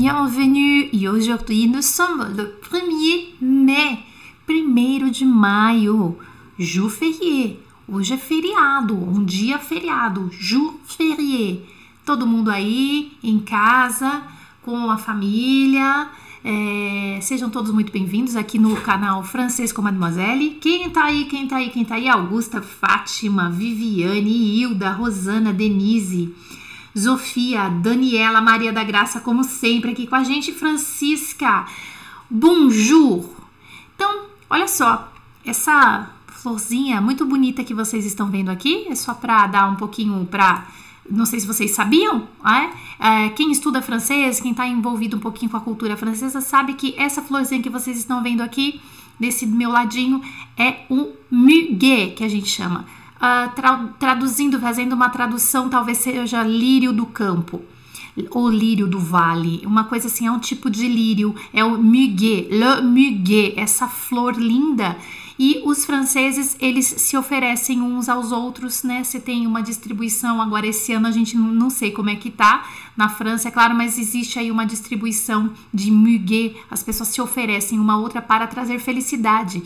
bienvenue. E aujourd'hui nous sommes le 1er mai, primeiro de maio, jour férié. Hoje é feriado, um dia feriado, jour férié. Todo mundo aí em casa, com a família. É, sejam todos muito bem-vindos aqui no canal Francês com Mademoiselle. Quem tá aí, quem tá aí, quem tá aí? Augusta, Fátima, Viviane, Hilda, Rosana, Denise. Sofia, Daniela, Maria da Graça, como sempre, aqui com a gente, Francisca. Bonjour! Então, olha só, essa florzinha muito bonita que vocês estão vendo aqui, é só para dar um pouquinho para. Não sei se vocês sabiam, é? é quem estuda francês, quem está envolvido um pouquinho com a cultura francesa, sabe que essa florzinha que vocês estão vendo aqui, desse meu ladinho, é o muguet, que a gente chama uh, tra traduzindo, fazendo uma tradução, talvez seja lírio do campo ou lírio do vale, uma coisa assim, é um tipo de lírio, é o muguet, le muguet, essa flor linda. E os franceses, eles se oferecem uns aos outros, né? Se tem uma distribuição, agora esse ano a gente não sei como é que tá na França, é claro, mas existe aí uma distribuição de muguet, as pessoas se oferecem uma outra para trazer felicidade.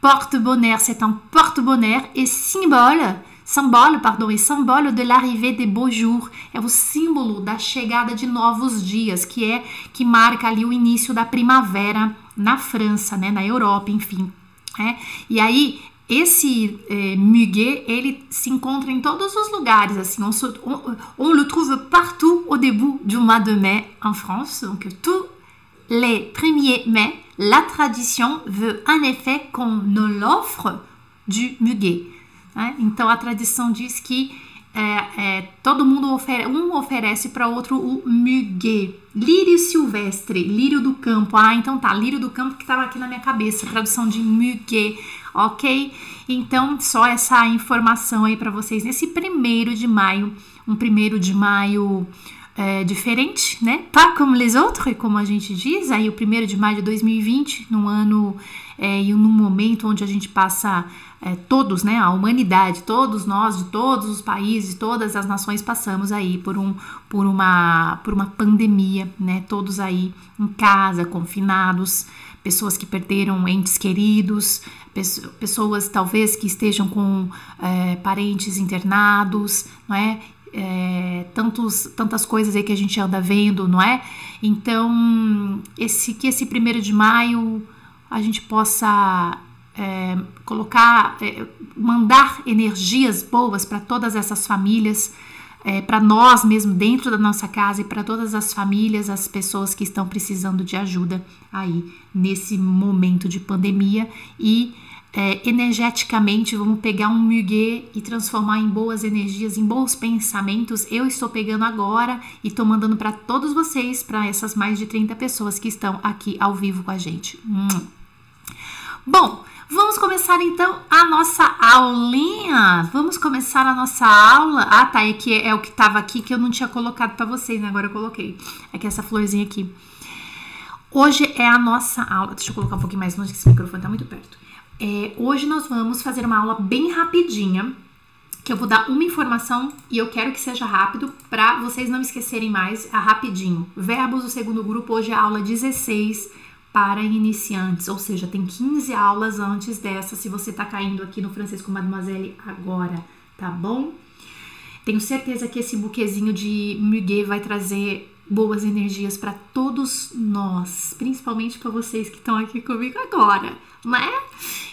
Porte-bonheur, c'est un porte-bonheur et symbole, symbole, pardon, e symbole de l'arrivée des beaux jours. É o símbolo da chegada de novos dias, que é que marca ali o início da primavera na França, né, na Europa, enfim. É. E aí esse eh, muguet, ele se encontra em todos os lugares, assim, on, se, on, on, le trouve partout au début du mois de mai en France, donc tous les 1er mai, la tradition veut en effet qu'on nous l'offre du muguet. Então a tradição diz que é, é, todo mundo ofere, um oferece para outro o muguet. Lírio silvestre, lírio do campo. Ah, então tá, lírio do campo que estava aqui na minha cabeça, tradução de muguet, ok? Então, só essa informação aí para vocês nesse primeiro de maio, um primeiro de maio é, diferente, né? Pas comme les autres, como a gente diz, aí o primeiro de maio de 2020, num ano é, e num momento onde a gente passa é, todos, né? A humanidade, todos nós, de todos os países, todas as nações passamos aí por, um, por, uma, por uma pandemia, né? Todos aí em casa, confinados, pessoas que perderam entes queridos, pessoas talvez que estejam com é, parentes internados, não é? É, tantos, tantas coisas aí que a gente anda vendo, não é? Então, esse que esse primeiro de maio a gente possa é, colocar, é, mandar energias boas para todas essas famílias, é, para nós mesmo dentro da nossa casa e para todas as famílias, as pessoas que estão precisando de ajuda aí nesse momento de pandemia e é, energeticamente, vamos pegar um muguet e transformar em boas energias, em bons pensamentos. Eu estou pegando agora e estou mandando para todos vocês, para essas mais de 30 pessoas que estão aqui ao vivo com a gente. Bom, vamos começar então a nossa aulinha. Vamos começar a nossa aula. Ah, tá, é que é o que estava aqui que eu não tinha colocado para vocês, né? Agora eu coloquei. É que essa florzinha aqui. Hoje é a nossa aula. Deixa eu colocar um pouquinho mais longe que esse microfone está muito perto. É, hoje nós vamos fazer uma aula bem rapidinha, que eu vou dar uma informação e eu quero que seja rápido para vocês não esquecerem mais, a rapidinho. Verbos do segundo grupo, hoje é a aula 16 para iniciantes, ou seja, tem 15 aulas antes dessa, se você tá caindo aqui no francês com Mademoiselle agora, tá bom? Tenho certeza que esse buquezinho de muguet vai trazer boas energias para todos nós, principalmente para vocês que estão aqui comigo agora, né?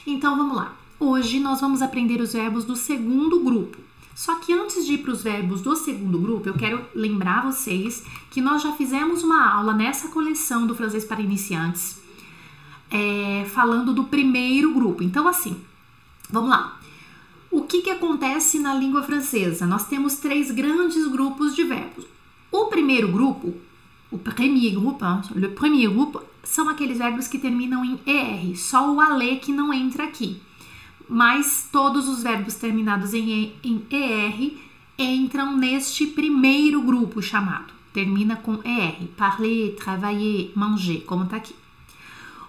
Então vamos lá. Hoje nós vamos aprender os verbos do segundo grupo. Só que antes de ir para os verbos do segundo grupo, eu quero lembrar vocês que nós já fizemos uma aula nessa coleção do francês para iniciantes, é, falando do primeiro grupo. Então, assim, vamos lá. O que, que acontece na língua francesa? Nós temos três grandes grupos de verbos. O primeiro grupo, o premier groupe, le premier são aqueles verbos que terminam em ER, só o ale que não entra aqui. Mas todos os verbos terminados em, em ER entram neste primeiro grupo chamado. Termina com ER, parler, travailler, manger, como tá aqui.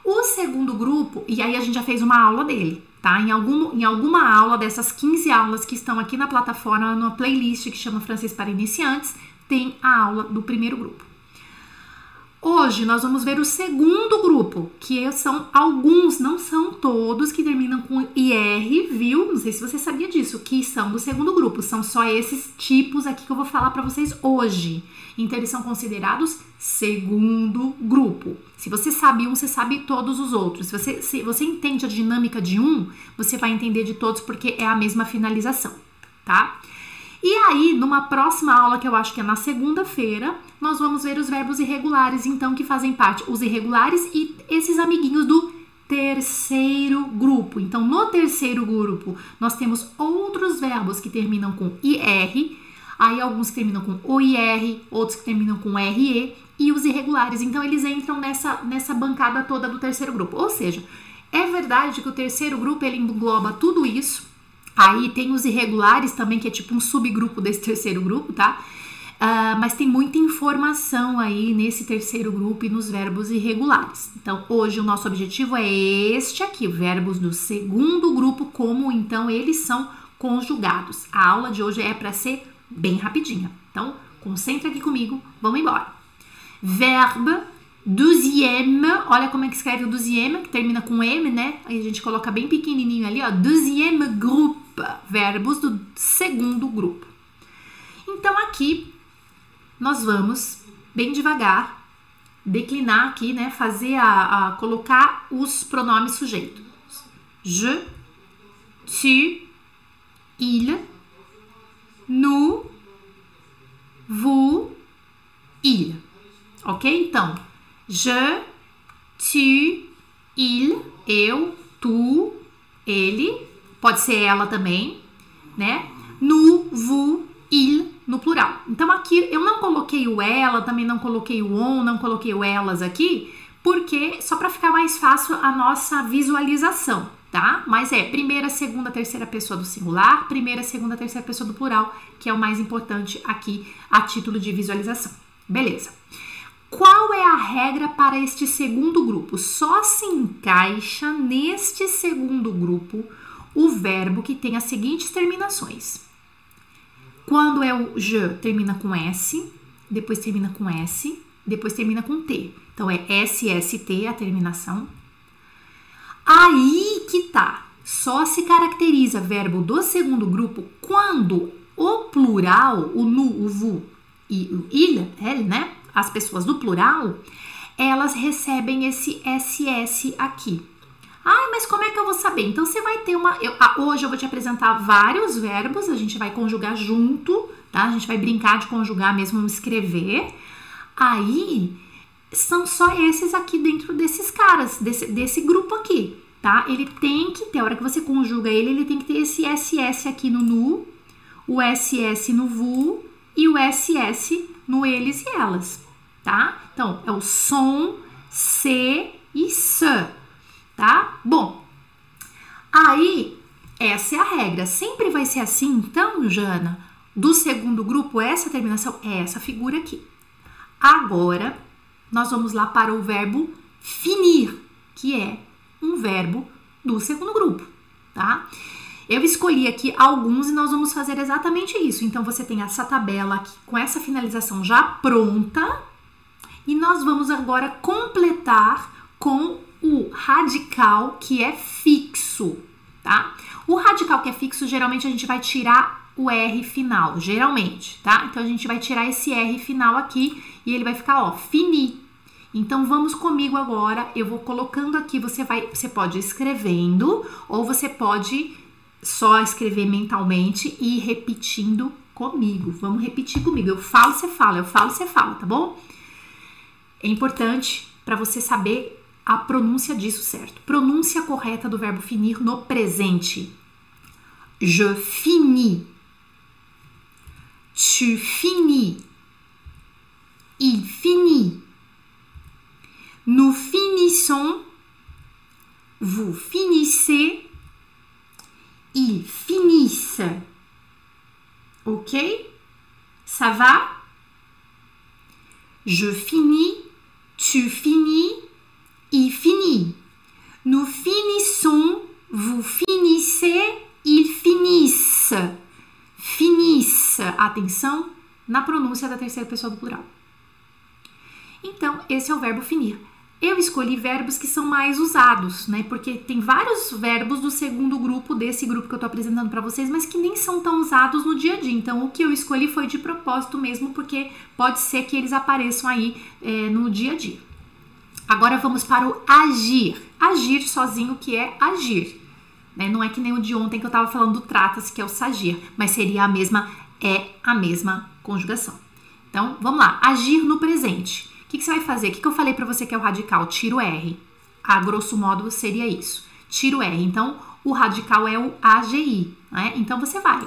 O segundo grupo, e aí a gente já fez uma aula dele, tá? Em, algum, em alguma aula dessas 15 aulas que estão aqui na plataforma, numa playlist que chama Francês para Iniciantes, tem a aula do primeiro grupo. Hoje nós vamos ver o segundo grupo, que são alguns, não são todos, que terminam com IR, viu? Não sei se você sabia disso, que são do segundo grupo. São só esses tipos aqui que eu vou falar para vocês hoje. Então eles são considerados segundo grupo. Se você sabe um, você sabe todos os outros. Se você, se você entende a dinâmica de um, você vai entender de todos porque é a mesma finalização, tá? E aí, numa próxima aula, que eu acho que é na segunda-feira, nós vamos ver os verbos irregulares, então, que fazem parte, os irregulares e esses amiguinhos do terceiro grupo. Então, no terceiro grupo, nós temos outros verbos que terminam com IR, aí alguns que terminam com OIR, outros que terminam com RE e os irregulares. Então, eles entram nessa, nessa bancada toda do terceiro grupo. Ou seja, é verdade que o terceiro grupo ele engloba tudo isso. Aí tem os irregulares também, que é tipo um subgrupo desse terceiro grupo, tá? Uh, mas tem muita informação aí nesse terceiro grupo e nos verbos irregulares. Então, hoje o nosso objetivo é este aqui, verbos do segundo grupo, como então eles são conjugados. A aula de hoje é para ser bem rapidinha. Então, concentra aqui comigo, vamos embora. Verbe deuxième, olha como é que escreve o deuxième, que termina com M, né? Aí a gente coloca bem pequenininho ali, ó, deuxième groupe, verbos do segundo grupo. Então, aqui nós vamos bem devagar declinar aqui, né? Fazer a, a colocar os pronomes sujeitos. Je, tu, il, nous, vous, il. Ok? Então, je, tu, il, eu, tu, ele, pode ser ela também, né? Nous, vous, il, no plural. Então aqui eu não coloquei o ela, também não coloquei o on, não coloquei o elas aqui, porque só para ficar mais fácil a nossa visualização, tá? Mas é primeira, segunda, terceira pessoa do singular, primeira, segunda, terceira pessoa do plural, que é o mais importante aqui a título de visualização. Beleza. Qual é a regra para este segundo grupo? Só se encaixa neste segundo grupo o verbo que tem as seguintes terminações: quando é o je, termina com S, depois termina com S, depois termina com T. Então é SST a terminação. Aí que tá. Só se caracteriza verbo do segundo grupo quando o plural, o nu, o vu e o il, ele, né? As pessoas do plural, elas recebem esse SS aqui. Ai, mas como é que eu vou saber? Então você vai ter uma. Eu, ah, hoje eu vou te apresentar vários verbos, a gente vai conjugar junto, tá? A gente vai brincar de conjugar mesmo escrever. Aí são só esses aqui dentro desses caras, desse, desse grupo aqui, tá? Ele tem que ter, a hora que você conjuga ele, ele tem que ter esse SS aqui no nu, o SS no vu e o SS no eles e elas, tá? Então, é o som, se e se tá? Bom, aí essa é a regra. Sempre vai ser assim, então, Jana, do segundo grupo, essa terminação é essa figura aqui. Agora, nós vamos lá para o verbo finir, que é um verbo do segundo grupo, tá? Eu escolhi aqui alguns e nós vamos fazer exatamente isso. Então, você tem essa tabela aqui com essa finalização já pronta e nós vamos agora completar com o radical que é fixo, tá? O radical que é fixo, geralmente a gente vai tirar o R final, geralmente, tá? Então a gente vai tirar esse R final aqui e ele vai ficar, ó, fini. Então vamos comigo agora, eu vou colocando aqui, você vai, você pode ir escrevendo ou você pode só escrever mentalmente e ir repetindo comigo. Vamos repetir comigo. Eu falo, você fala, eu falo, você fala, tá bom? É importante para você saber a pronúncia disso certo. Pronúncia correta do verbo finir no presente. Je finis. Tu finis. Il finit. Nous finissons. Vous finissez. Ils finissent. Ok Ça va Je finis. Tu finis il finit. Nous finissons, vous finissez, ils finissent. Finissent. Atenção na pronúncia da terceira pessoa do plural. Então, esse é o verbo finir. Eu escolhi verbos que são mais usados, né? Porque tem vários verbos do segundo grupo desse grupo que eu tô apresentando para vocês, mas que nem são tão usados no dia a dia. Então, o que eu escolhi foi de propósito mesmo, porque pode ser que eles apareçam aí é, no dia a dia. Agora vamos para o agir. Agir sozinho, que é agir. Né? Não é que nem o de ontem que eu tava falando do trata-se, que é o sagir, mas seria a mesma, é a mesma conjugação. Então, vamos lá. Agir no presente. O que, que você vai fazer? O que, que eu falei para você que é o radical? Tira o R. A grosso modo seria isso. Tira o R. Então, o radical é o AGI. Né? Então, você vai.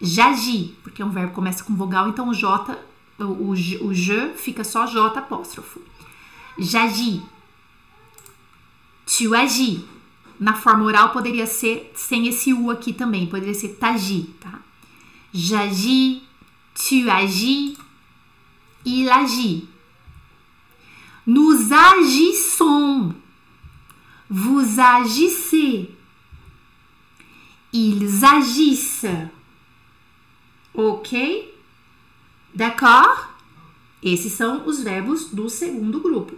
Jagi, porque é um verbo começa com vogal, então o J, o, o, o J fica só J apóstrofo. Jagi. Tu agis. Na forma oral poderia ser sem esse U aqui também, poderia ser tagi, tá? J'agis, tu agis, il agit. Nous agissons. Vous agissez. Ils agissent. Ok? D'accord? Esses são os verbos do segundo grupo.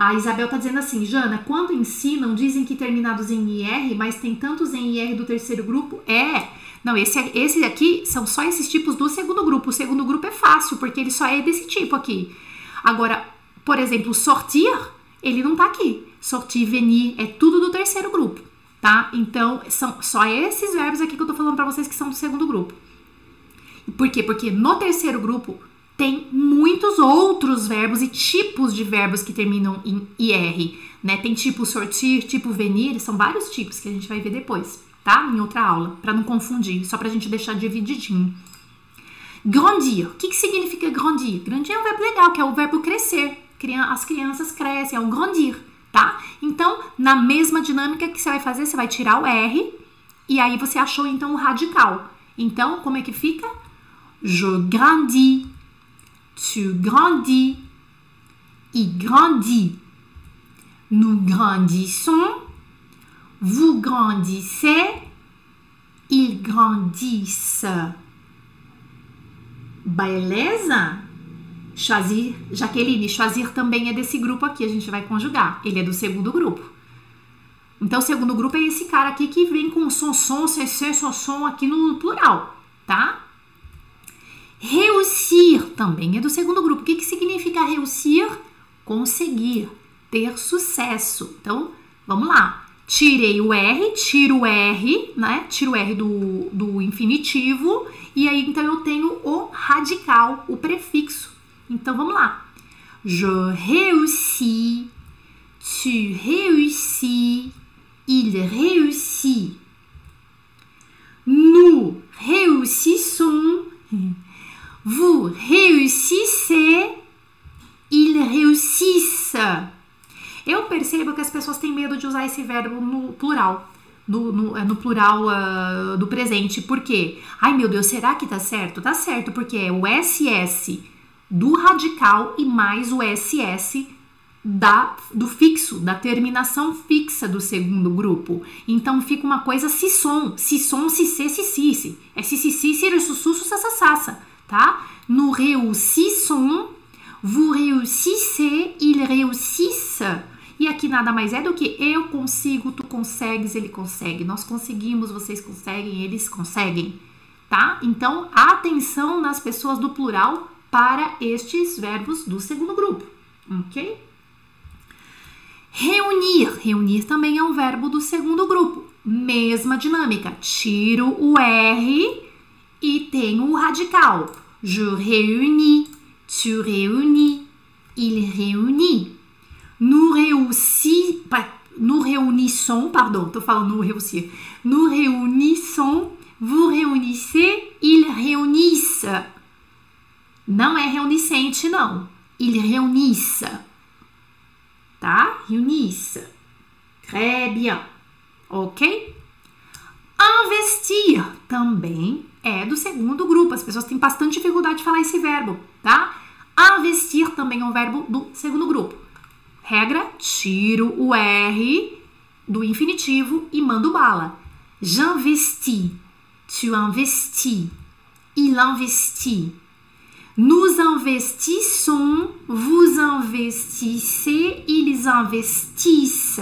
A Isabel tá dizendo assim, Jana, quando ensinam, dizem que terminados em IR, mas tem tantos em IR do terceiro grupo? É. Não, esse, esse aqui são só esses tipos do segundo grupo. O segundo grupo é fácil, porque ele só é desse tipo aqui. Agora, por exemplo, sortir, ele não tá aqui. Sortir, venir, é tudo do terceiro grupo, tá? Então, são só esses verbos aqui que eu tô falando para vocês que são do segundo grupo. Por quê? Porque no terceiro grupo tem muitos outros verbos e tipos de verbos que terminam em IR, né? Tem tipo sortir, tipo venir, são vários tipos que a gente vai ver depois, tá? Em outra aula, para não confundir, só pra gente deixar divididinho. Grandir. O que, que significa grandir? Grandir é um verbo legal, que é o verbo crescer. As crianças crescem, é o grandir, tá? Então, na mesma dinâmica que você vai fazer, você vai tirar o R e aí você achou então o radical. Então, como é que fica? Je grandis, tu grandis, il grandit, nous grandissons, vous grandissez, ils grandissent. Beleza? Chazir, Jaqueline, Chazir também é desse grupo aqui, a gente vai conjugar. Ele é do segundo grupo. Então, o segundo grupo é esse cara aqui que vem com som, som, cc, som, som aqui no plural, tá? Réussir também é do segundo grupo. O que, que significa réussir? Conseguir, ter sucesso. Então, vamos lá. Tirei o R, tiro o R, né? Tiro o R do, do infinitivo e aí, então, eu tenho o radical, o prefixo. Então, vamos lá. Je réussis, tu réussis, il réussit. Nous réussissons, vous réussissez, ils réussissent. Eu percebo que as pessoas têm medo de usar esse verbo no plural no, no, é no plural uh, do presente. Por quê? Ai meu Deus, será que tá certo? Tá certo, porque é o SS do radical e mais o SS da, do fixo, da terminação fixa do segundo grupo. Então fica uma coisa si som, si si si. É si si si, si sussu, sassassa, tá? No réussissons, vous réussissez, il réussissent. E aqui nada mais é do que eu consigo, tu consegues, ele consegue. Nós conseguimos, vocês conseguem, eles conseguem, tá? Então, atenção nas pessoas do plural para estes verbos do segundo grupo, ok? Reunir. Reunir também é um verbo do segundo grupo. Mesma dinâmica. Tiro o R e tenho o radical. Je réunis, tu réunis, il réunit. Nous réussi, nous réunissons, pardon, tô falando nous réussir. Nous réunissons, vous réunissez, ils réunissent. Não é reuniscente, não. Ils réunissent. Tá? Réunissent. Très bien. Ok? Investir também é do segundo grupo. As pessoas têm bastante dificuldade de falar esse verbo, tá? Investir também é um verbo do segundo grupo. Regra: tiro o R do infinitivo e mando bala. J'investis, tu investis, il investit. Nous investissons, vous investissez, ils investissent.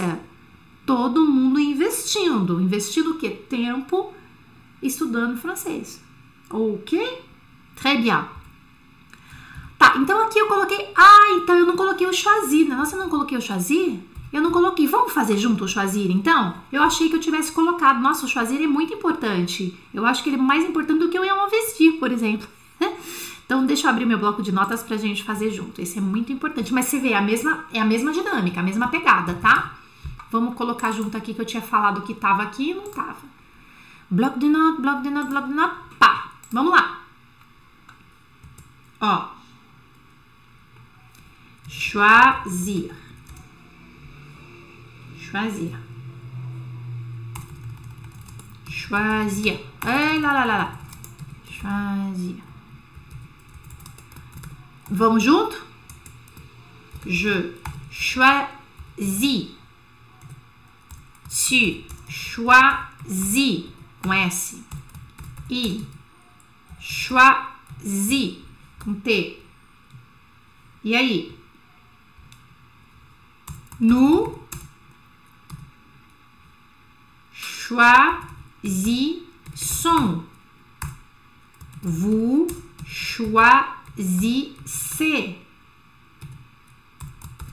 Todo mundo investindo. Investindo o quê? Tempo estudando francês. Ok? Très bien. Tá, então aqui eu coloquei. Ah, então eu não coloquei o choisir. Né? Nossa, eu não coloquei o choisir? Eu não coloquei. Vamos fazer junto o choisir, então? Eu achei que eu tivesse colocado. Nossa, o choisir é muito importante. Eu acho que ele é mais importante do que eu vestir, por exemplo. Então, deixa eu abrir meu bloco de notas pra gente fazer junto. Esse é muito importante. Mas você vê, é a mesma, é a mesma dinâmica, a mesma pegada, tá? Vamos colocar junto aqui que eu tinha falado que tava aqui e não tava. Bloco de notas, bloco de notas, bloco de notas. Pá! Vamos lá. Ó. Choisir. Choisir. Choisir. Ei, lá, lá, lá, lá. Choisir. Vamos junto? Je choisis. Tu choisis com S. I choisis com T. E aí? Nous choisissons. Vous choisissez.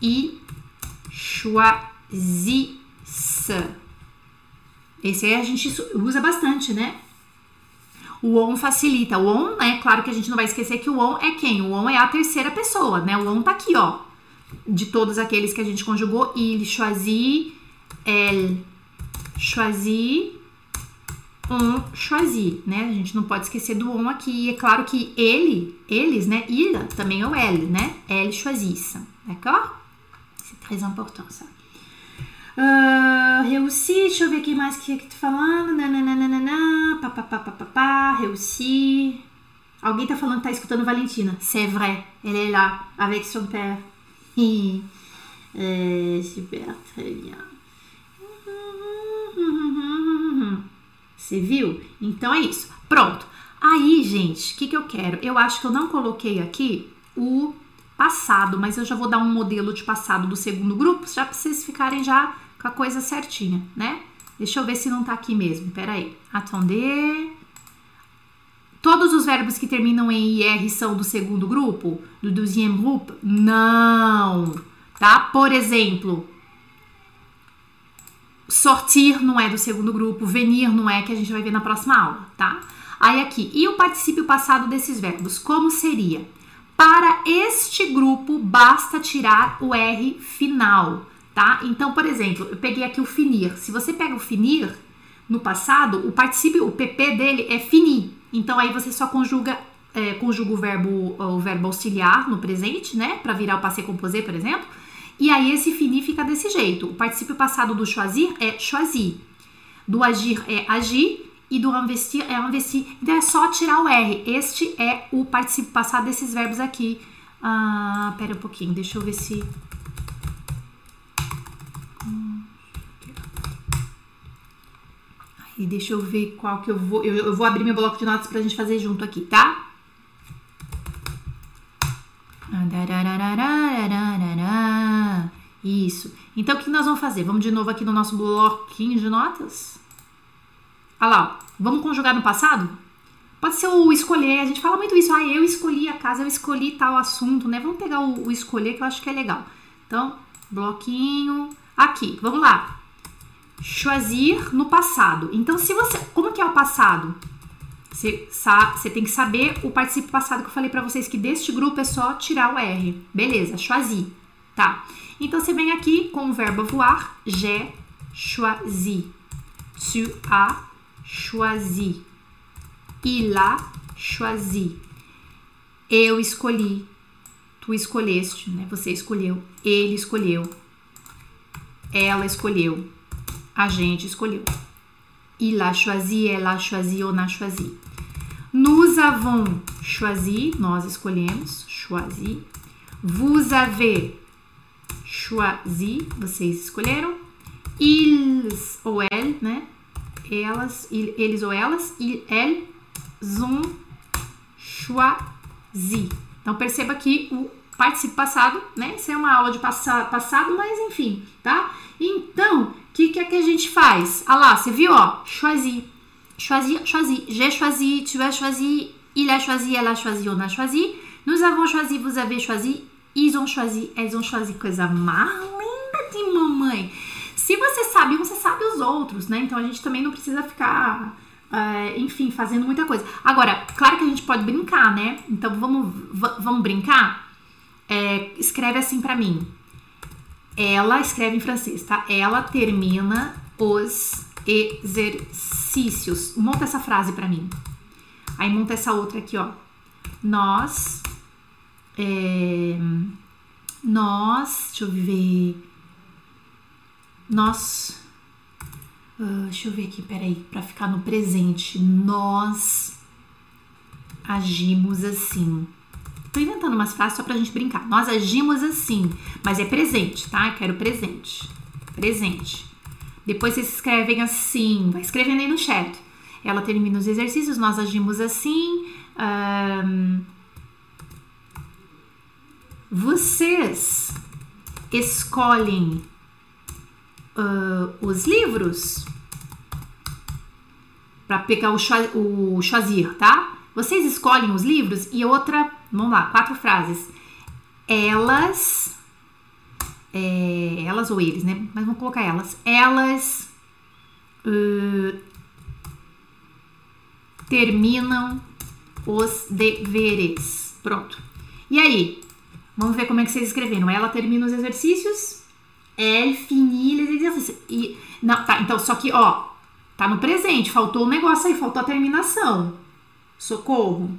I choisissent. Esse a gente usa bastante, né? O on facilita. O on, é claro que a gente não vai esquecer que o on é quem? O on é a terceira pessoa, né? O on tá aqui, ó. De todos aqueles que a gente conjugou, il choisit, elle choisit, on choisit, né? A gente não pode esquecer do on aqui. E é claro que ele, eles, né? Il também é o elle, né? Elle choisissent, d'accord? C'est très important, ça. Uh, reussi, deixa eu ver aqui mais que que tá falando. Nananana, papapá, reussi. Alguém tá falando que tá escutando Valentina. C'est vrai, elle est là, avec son père. é, super, très bien. Você viu? Então é isso. Pronto. Aí, gente, o que, que eu quero? Eu acho que eu não coloquei aqui o passado, mas eu já vou dar um modelo de passado do segundo grupo, já para vocês ficarem já com a coisa certinha, né? Deixa eu ver se não tá aqui mesmo. Pera aí. Attender. Todos os verbos que terminam em IR são do segundo grupo? Do deuxième groupe? Não. Tá? Por exemplo, sortir não é do segundo grupo, venir não é, que a gente vai ver na próxima aula, tá? Aí aqui, e o particípio passado desses verbos? Como seria? Para este grupo, basta tirar o R final tá? Então, por exemplo, eu peguei aqui o finir. Se você pega o finir no passado, o particípio, o PP dele é finir. Então aí você só conjuga é, conjuga o verbo o verbo auxiliar no presente, né, para virar o passé composé, por exemplo. E aí esse finir fica desse jeito. O particípio passado do choisir é choisir. Do agir é agir e do investir é investir. Então é só tirar o R. Este é o particípio passado desses verbos aqui. Ah, pera um pouquinho, deixa eu ver se E deixa eu ver qual que eu vou. Eu, eu vou abrir meu bloco de notas pra gente fazer junto aqui, tá? Isso. Então, o que nós vamos fazer? Vamos de novo aqui no nosso bloquinho de notas. Olha lá, ó. vamos conjugar no passado? Pode ser o escolher, a gente fala muito isso. Ah, eu escolhi a casa, eu escolhi tal assunto, né? Vamos pegar o, o escolher que eu acho que é legal. Então, bloquinho. Aqui, vamos lá choisir no passado. Então, se você. Como que é o passado? Você, você tem que saber o participo passado que eu falei para vocês que deste grupo é só tirar o R. Beleza, choisi. Tá. Então você vem aqui com o verbo voar, j'ai choisi. Tu as choisi. Il a choisi. Eu escolhi. Tu escolheste, né? Você escolheu. Ele escolheu. Ela escolheu a gente escolheu. Il a choisi, ela a choisi, on a choisi. Nous avons choisi, nós escolhemos, choisi. Vous avez choisi, vocês escolheram. Ils ou elles, né? Elas, eles ou elas, elles ont choisi. Então perceba que o participe passado, né? Isso é uma aula de passa passado, mas enfim, tá? Então, que, que é que a gente faz? Ah lá, você viu, ó? Choisi. Choisir, choisi. J'ai choisi, tu as choisi, il a choisi, ela a choisi, on a choisi. Nous avons choisi, vous avez choisi, ils ont choisi, elles ont choisi. Coisa mais linda de mamãe. Se você sabe, você sabe os outros, né? Então a gente também não precisa ficar, é, enfim, fazendo muita coisa. Agora, claro que a gente pode brincar, né? Então vamos, vamos brincar? É, escreve assim para mim. Ela escreve em francês, tá? Ela termina os exercícios. Monta essa frase para mim. Aí monta essa outra aqui, ó. Nós. É, nós. Deixa eu ver. Nós. Uh, deixa eu ver aqui, peraí, para ficar no presente. Nós agimos assim. Tô inventando umas frases só pra gente brincar. Nós agimos assim, mas é presente, tá? Eu quero presente. Presente. Depois vocês escrevem assim, vai escrevendo aí no chat. Ela termina os exercícios, nós agimos assim. Vocês escolhem uh, os livros para pegar o, o choisir, tá? Vocês escolhem os livros e outra, vamos lá, quatro frases. Elas, é, elas ou eles, né? Mas vamos colocar elas. Elas uh, terminam os deveres. Pronto. E aí? Vamos ver como é que vocês escreveram. Ela termina os exercícios Elle finit les exercices. E, não, tá, então, só que, ó, tá no presente, faltou um negócio aí, faltou a terminação. Socorro.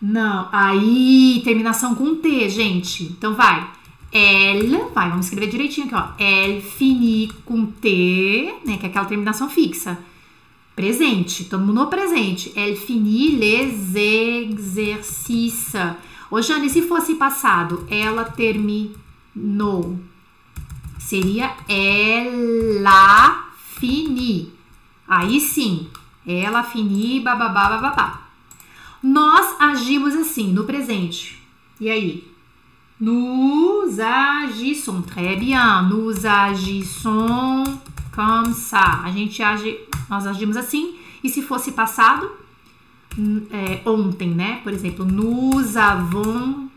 Não, aí, terminação com T, gente. Então, vai. Elle, vai, vamos escrever direitinho aqui, ó. Elle finit com T, né, que é aquela terminação fixa. Presente, todo mundo no presente. Elle finit les exercices. Ô, Jane, se fosse passado, ela terminou seria ela fini. Aí sim, ela fini, bababá, bababá. Nós agimos assim, no presente. E aí? Nous agissons. Très bien. Nous agissons comme ça. A gente age, nós agimos assim. E se fosse passado, é, ontem, né? Por exemplo, nous avons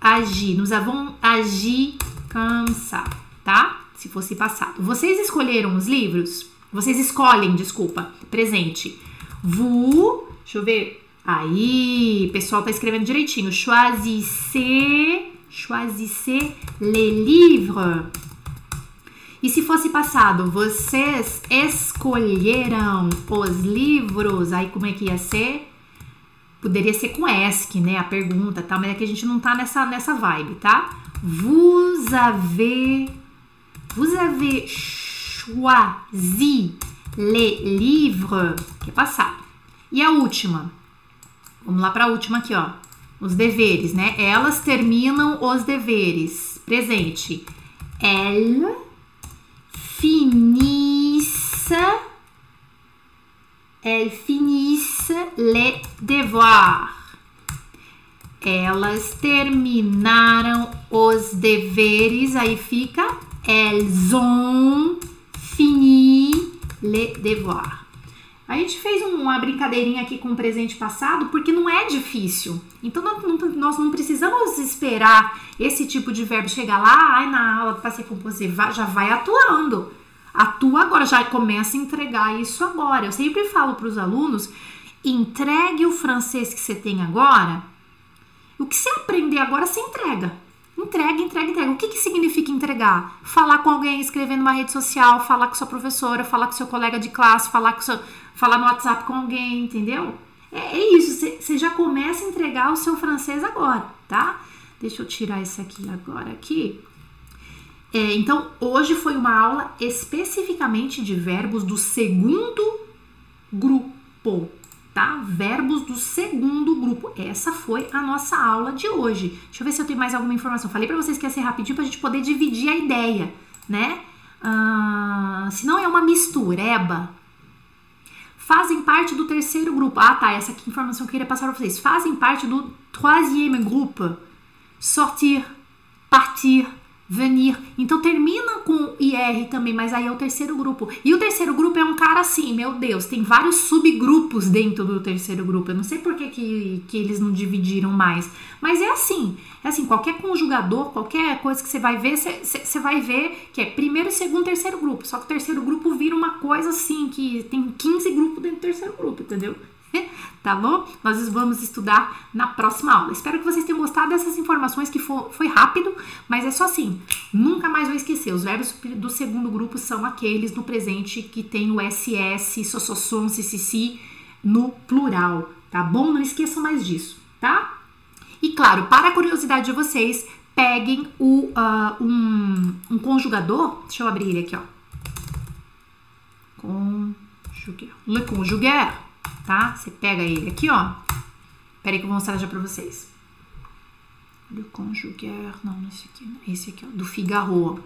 agi. Nous avons agi comme ça tá? Se fosse passado. Vocês escolheram os livros? Vocês escolhem, desculpa, presente. Vous, deixa eu ver. Aí, pessoal tá escrevendo direitinho. Choisissez, choisissez les livres. E se fosse passado, vocês escolheram os livros, aí como é que ia ser? Poderia ser com ESC, né? A pergunta, tá? Mas é que a gente não tá nessa, nessa vibe, tá? Vous avez Vous avez choisi les livres, que é passado. E a última? Vamos lá para a última aqui, ó. Os deveres, né? Elas terminam os deveres. Presente. Elles finissent elles finissent les devoirs. Elas terminaram os deveres, aí fica elles ont fini le devoir. A gente fez uma brincadeirinha aqui com o presente passado porque não é difícil. Então nós não precisamos esperar esse tipo de verbo chegar lá, ai, na aula para ser composer, já vai atuando. Atua agora, já começa a entregar isso agora. Eu sempre falo para os alunos: entregue o francês que você tem agora. O que você aprender agora, você entrega. Entrega, entrega, entrega. O que, que significa entregar? Falar com alguém, escrever numa rede social, falar com sua professora, falar com seu colega de classe, falar, com seu, falar no WhatsApp com alguém, entendeu? É, é isso, você já começa a entregar o seu francês agora, tá? Deixa eu tirar esse aqui agora aqui. É, então, hoje foi uma aula especificamente de verbos do segundo grupo tá? Verbos do segundo grupo. Essa foi a nossa aula de hoje. Deixa eu ver se eu tenho mais alguma informação. Falei para vocês que ia ser rapidinho pra gente poder dividir a ideia, né? Ah, se não é uma mistureba. fazem parte do terceiro grupo. Ah, tá, essa aqui é a informação que eu queria passar para vocês. Fazem parte do troisième groupe. Sortir, partir, venir. Então termina com IR também, mas aí é o terceiro grupo. E o terceiro grupo é um cara assim, meu Deus, tem vários subgrupos dentro do terceiro grupo. Eu não sei por que, que, que eles não dividiram mais, mas é assim. É assim, qualquer conjugador, qualquer coisa que você vai ver, você, você vai ver que é primeiro, segundo, terceiro grupo. Só que o terceiro grupo vira uma coisa assim, que tem 15 grupos dentro do terceiro grupo, entendeu? tá bom? Nós vamos estudar na próxima aula. Espero que vocês tenham gostado dessas informações que foi rápido, mas é só assim. Nunca mais vou esquecer. Os verbos do segundo grupo são aqueles no presente que tem o SS, sossossom, ccc no plural, tá bom? Não esqueçam mais disso, tá? E claro, para a curiosidade de vocês, peguem o, uh, um, um conjugador. Deixa eu abrir ele aqui, ó. Conjuguer. Le conjuguer tá? Você pega ele aqui, ó. Pera aí que eu vou mostrar já pra vocês. Le conjuguer, não, esse aqui, esse aqui, ó, do Figaro.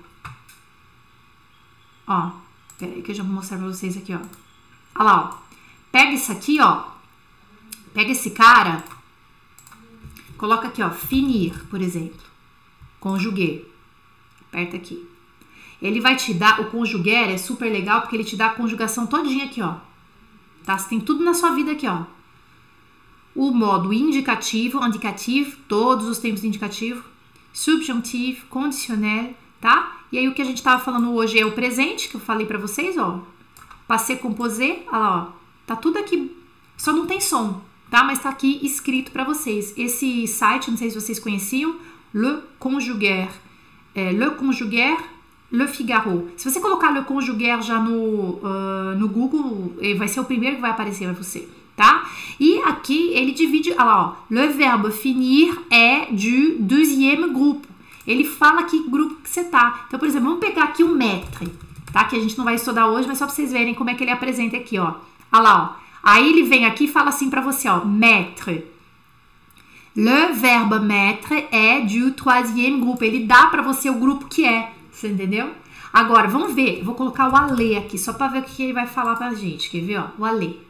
Ó, pera aí que eu já vou mostrar pra vocês aqui, ó. Olha lá, ó. Pega isso aqui, ó. Pega esse cara. Coloca aqui, ó, finir, por exemplo. Conjuguer. Aperta aqui. Ele vai te dar, o conjuguer é super legal porque ele te dá a conjugação todinha aqui, ó tá? Você tem tudo na sua vida aqui, ó. O modo indicativo, indicativo, todos os tempos indicativo, subjuntivo, condicional, tá? E aí o que a gente tava falando hoje é o presente, que eu falei para vocês, ó. Passei composé, olha lá, ó. Tá tudo aqui, só não tem som, tá? Mas tá aqui escrito para vocês. Esse site, não sei se vocês conheciam, Le Conjuguer. É, Le Conjuguer Le Figaro. Se você colocar Le Conjuguer já no, uh, no Google, vai ser o primeiro que vai aparecer para você, tá? E aqui ele divide, olha lá, ó, le verbe finir é du deuxième groupe. Ele fala que grupo que você tá. Então, por exemplo, vamos pegar aqui o maître, tá? Que a gente não vai estudar hoje, mas só para vocês verem como é que ele apresenta aqui, ó. Olha lá, ó. Aí ele vem aqui e fala assim para você, ó, maître. Le verbe maître é du troisième groupe. Ele dá para você o grupo que é. Você entendeu? Agora, vamos ver. Vou colocar o Ale aqui, só para ver o que ele vai falar pra gente. Quer ver, ó? O Ale.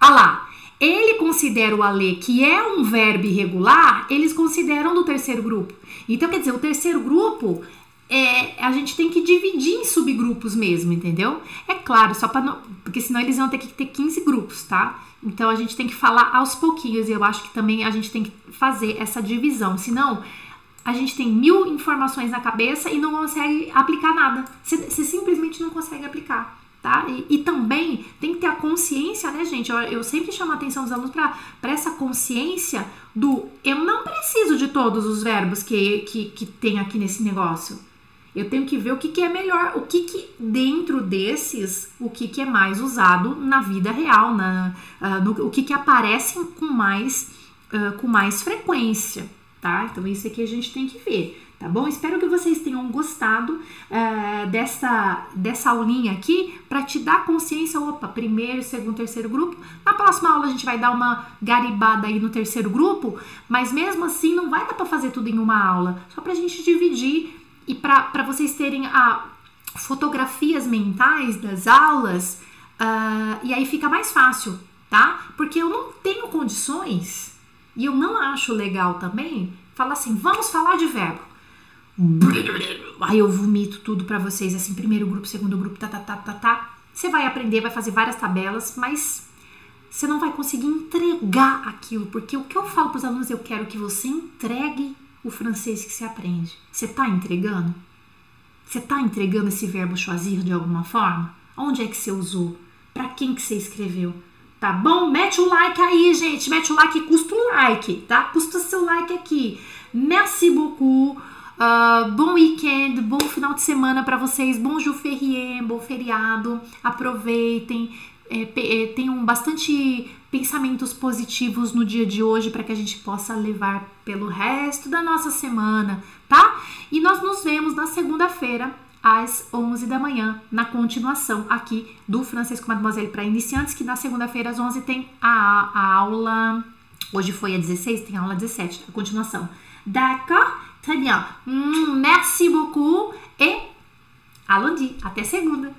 Ah lá. Ele considera o Ale, que é um verbo irregular, eles consideram do terceiro grupo. Então, quer dizer, o terceiro grupo é, a gente tem que dividir em subgrupos mesmo, entendeu? É claro, só para não. Porque senão eles vão ter que ter 15 grupos, tá? Então a gente tem que falar aos pouquinhos. E eu acho que também a gente tem que fazer essa divisão. Senão a gente tem mil informações na cabeça e não consegue aplicar nada. Você, simplesmente não consegue aplicar. Tá? E, e, também tem que ter a consciência, né, gente? Eu, eu sempre chamo a atenção dos alunos para essa consciência do eu não preciso de todos os verbos que, que, que tem aqui nesse negócio. Eu tenho que ver o que, que é melhor, o que, que dentro desses, o que, que é mais usado na vida real, na, uh, no, o que, que aparece com mais, uh, com mais frequência tá? Então isso aqui a gente tem que ver, tá bom? Espero que vocês tenham gostado uh, dessa, dessa aulinha aqui para te dar consciência, opa, primeiro, segundo, terceiro grupo. Na próxima aula a gente vai dar uma garibada aí no terceiro grupo, mas mesmo assim não vai dar para fazer tudo em uma aula, só para a gente dividir e para vocês terem a fotografias mentais das aulas uh, e aí fica mais fácil, tá? Porque eu não tenho condições e eu não acho legal também falar assim, vamos falar de verbo. Aí eu vomito tudo para vocês, assim, primeiro grupo, segundo grupo, tá, tá, tá, tá, tá. Você vai aprender, vai fazer várias tabelas, mas você não vai conseguir entregar aquilo, porque o que eu falo para os alunos, eu quero que você entregue o francês que você aprende. Você está entregando? Você está entregando esse verbo choisir de alguma forma? Onde é que você usou? Para quem que você escreveu? Tá bom? Mete o like aí, gente. Mete o like, custa um like, tá? Custa seu like aqui. Merci beaucoup. Uh, bom weekend, bom final de semana para vocês. Bom Ferrier, bom feriado. Aproveitem. É, é, tenham bastante pensamentos positivos no dia de hoje para que a gente possa levar pelo resto da nossa semana, tá? E nós nos vemos na segunda-feira às 11 da manhã, na continuação aqui do Francês com Mademoiselle para iniciantes, que na segunda-feira às 11 tem a, a, aula. Hoje foi a 16, tem a aula 17, a continuação. D'accord? Très bien. Hum, merci beaucoup et à lundi. Até segunda.